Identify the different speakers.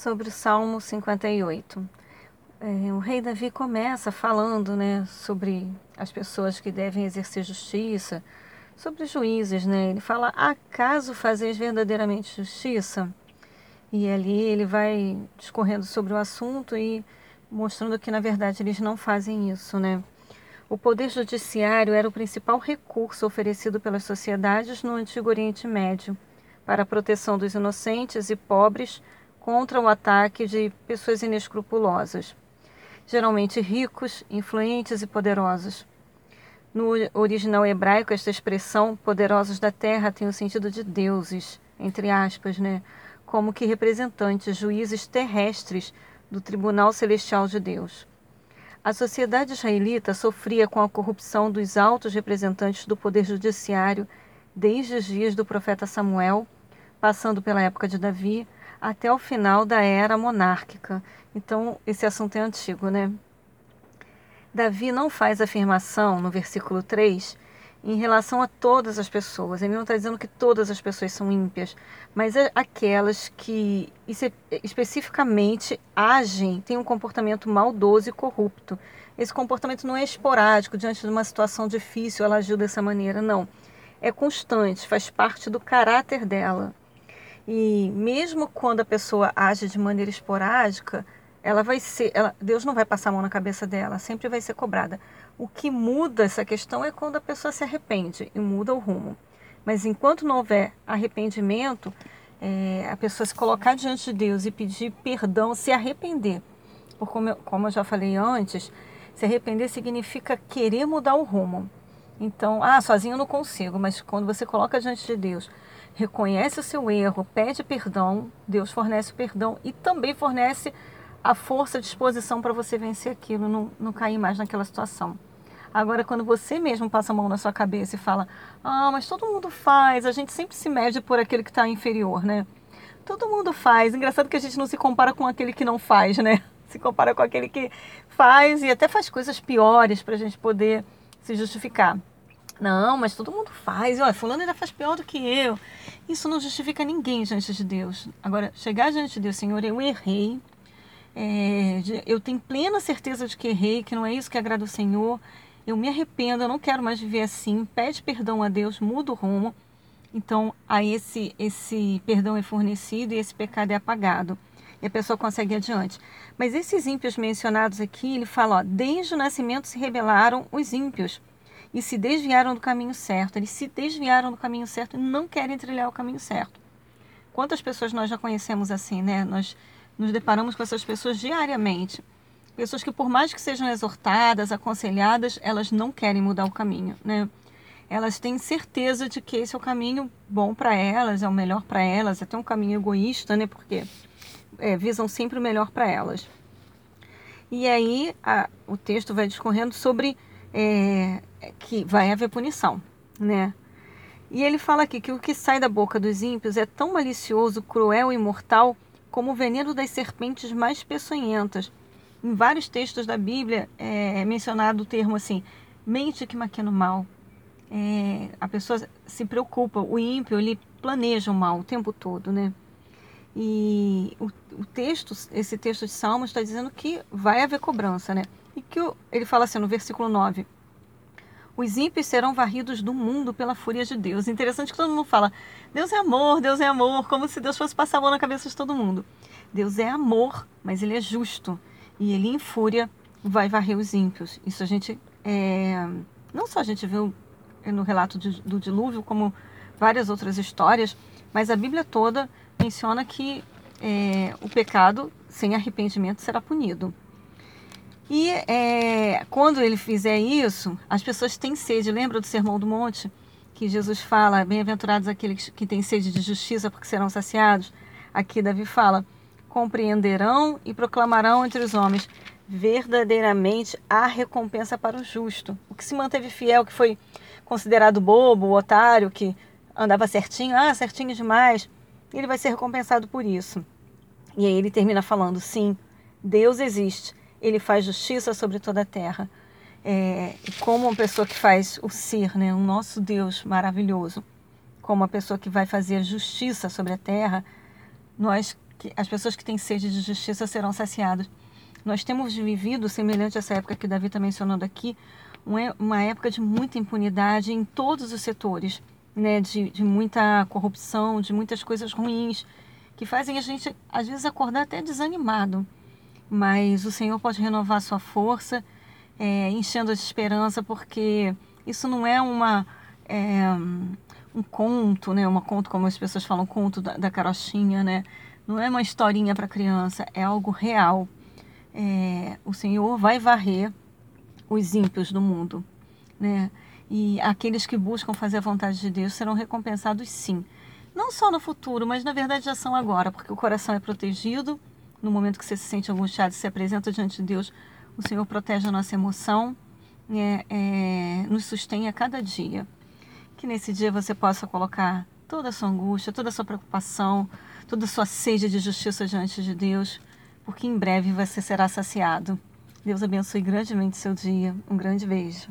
Speaker 1: sobre o Salmo 58. É, o rei Davi começa falando né, sobre as pessoas que devem exercer justiça, sobre os juízes. Né? Ele fala: Acaso fazeis verdadeiramente justiça? E ali ele vai discorrendo sobre o assunto e mostrando que, na verdade, eles não fazem isso. Né? O poder judiciário era o principal recurso oferecido pelas sociedades no Antigo Oriente Médio para a proteção dos inocentes e pobres contra o ataque de pessoas inescrupulosas, geralmente ricos, influentes e poderosos. No original hebraico, esta expressão poderosos da terra tem o sentido de deuses, entre aspas, né? como que representantes, juízes terrestres do tribunal celestial de Deus. A sociedade israelita sofria com a corrupção dos altos representantes do poder judiciário desde os dias do profeta Samuel, passando pela época de Davi, até o final da era monárquica. Então, esse assunto é antigo, né? Davi não faz afirmação no versículo 3 em relação a todas as pessoas. Ele não está dizendo que todas as pessoas são ímpias, mas aquelas que especificamente agem, têm um comportamento maldoso e corrupto. Esse comportamento não é esporádico, diante de uma situação difícil, ela agiu dessa maneira, não. É constante, faz parte do caráter dela. E mesmo quando a pessoa age de maneira esporádica, ela vai ser, ela, Deus não vai passar a mão na cabeça dela, sempre vai ser cobrada. O que muda essa questão é quando a pessoa se arrepende e muda o rumo. Mas enquanto não houver arrependimento, é, a pessoa se colocar diante de Deus e pedir perdão, se arrepender. Por como eu, como eu já falei antes, se arrepender significa querer mudar o rumo. Então, ah, sozinho eu não consigo, mas quando você coloca diante de Deus, reconhece o seu erro, pede perdão, Deus fornece o perdão e também fornece a força, a disposição para você vencer aquilo, não, não cair mais naquela situação. Agora, quando você mesmo passa a mão na sua cabeça e fala, ah, mas todo mundo faz, a gente sempre se mede por aquele que está inferior, né? Todo mundo faz. Engraçado que a gente não se compara com aquele que não faz, né? Se compara com aquele que faz e até faz coisas piores para a gente poder se justificar. Não, mas todo mundo faz. Olha, fulano ainda faz pior do que eu. Isso não justifica ninguém diante de Deus. Agora, chegar diante de Deus, Senhor, eu errei. É, eu tenho plena certeza de que errei, que não é isso que agrada o Senhor. Eu me arrependo, eu não quero mais viver assim. Pede perdão a Deus, muda o rumo. Então, aí esse, esse perdão é fornecido e esse pecado é apagado. E a pessoa consegue adiante. Mas esses ímpios mencionados aqui, ele fala, ó, desde o nascimento se rebelaram os ímpios e se desviaram do caminho certo. Eles se desviaram do caminho certo e não querem trilhar o caminho certo. Quantas pessoas nós já conhecemos assim, né? Nós nos deparamos com essas pessoas diariamente. Pessoas que, por mais que sejam exortadas, aconselhadas, elas não querem mudar o caminho, né? Elas têm certeza de que esse é o caminho bom para elas, é o melhor para elas, é até um caminho egoísta, né? Porque é, visam sempre o melhor para elas. E aí a, o texto vai discorrendo sobre é, que vai haver punição, né? E ele fala aqui que o que sai da boca dos ímpios é tão malicioso, cruel e mortal como o veneno das serpentes mais peçonhentas. Em vários textos da Bíblia é mencionado o termo assim, mente que maquina o mal. É, a pessoa se preocupa, o ímpio ele planeja o mal o tempo todo, né? E o, o texto, esse texto de Salmos está dizendo que vai haver cobrança, né? E que ele fala assim no versículo 9: Os ímpios serão varridos do mundo pela fúria de Deus. Interessante que todo mundo fala: Deus é amor, Deus é amor, como se Deus fosse passar a mão na cabeça de todo mundo. Deus é amor, mas ele é justo. E ele, em fúria, vai varrer os ímpios. Isso a gente. É... Não só a gente viu no relato de, do dilúvio, como várias outras histórias, mas a Bíblia toda menciona que é, o pecado sem arrependimento será punido. E é, quando ele fizer isso, as pessoas têm sede. Lembra do Sermão do Monte? Que Jesus fala: Bem-aventurados aqueles que têm sede de justiça, porque serão saciados. Aqui Davi fala: Compreenderão e proclamarão entre os homens verdadeiramente a recompensa para o justo. O que se manteve fiel, que foi considerado bobo, otário, que andava certinho, ah, certinho demais, ele vai ser recompensado por isso. E aí ele termina falando: sim, Deus existe ele faz justiça sobre toda a terra. É, como uma pessoa que faz o ser, né, o nosso Deus maravilhoso, como uma pessoa que vai fazer justiça sobre a terra, nós as pessoas que têm sede de justiça serão saciadas. Nós temos vivido, semelhante a essa época que Davi está mencionando aqui, uma época de muita impunidade em todos os setores, né? de, de muita corrupção, de muitas coisas ruins, que fazem a gente, às vezes, acordar até desanimado. Mas o Senhor pode renovar a sua força, é, enchendo de esperança, porque isso não é uma. É, um conto, né? Uma conto, como as pessoas falam, conto da, da carochinha, né? Não é uma historinha para criança, é algo real. É, o Senhor vai varrer os ímpios do mundo, né? E aqueles que buscam fazer a vontade de Deus serão recompensados sim. Não só no futuro, mas na verdade já são agora, porque o coração é protegido. No momento que você se sente angustiado se apresenta diante de Deus, o Senhor protege a nossa emoção, é, é, nos sustém a cada dia. Que nesse dia você possa colocar toda a sua angústia, toda a sua preocupação, toda a sua sede de justiça diante de Deus, porque em breve você será saciado. Deus abençoe grandemente seu dia. Um grande beijo.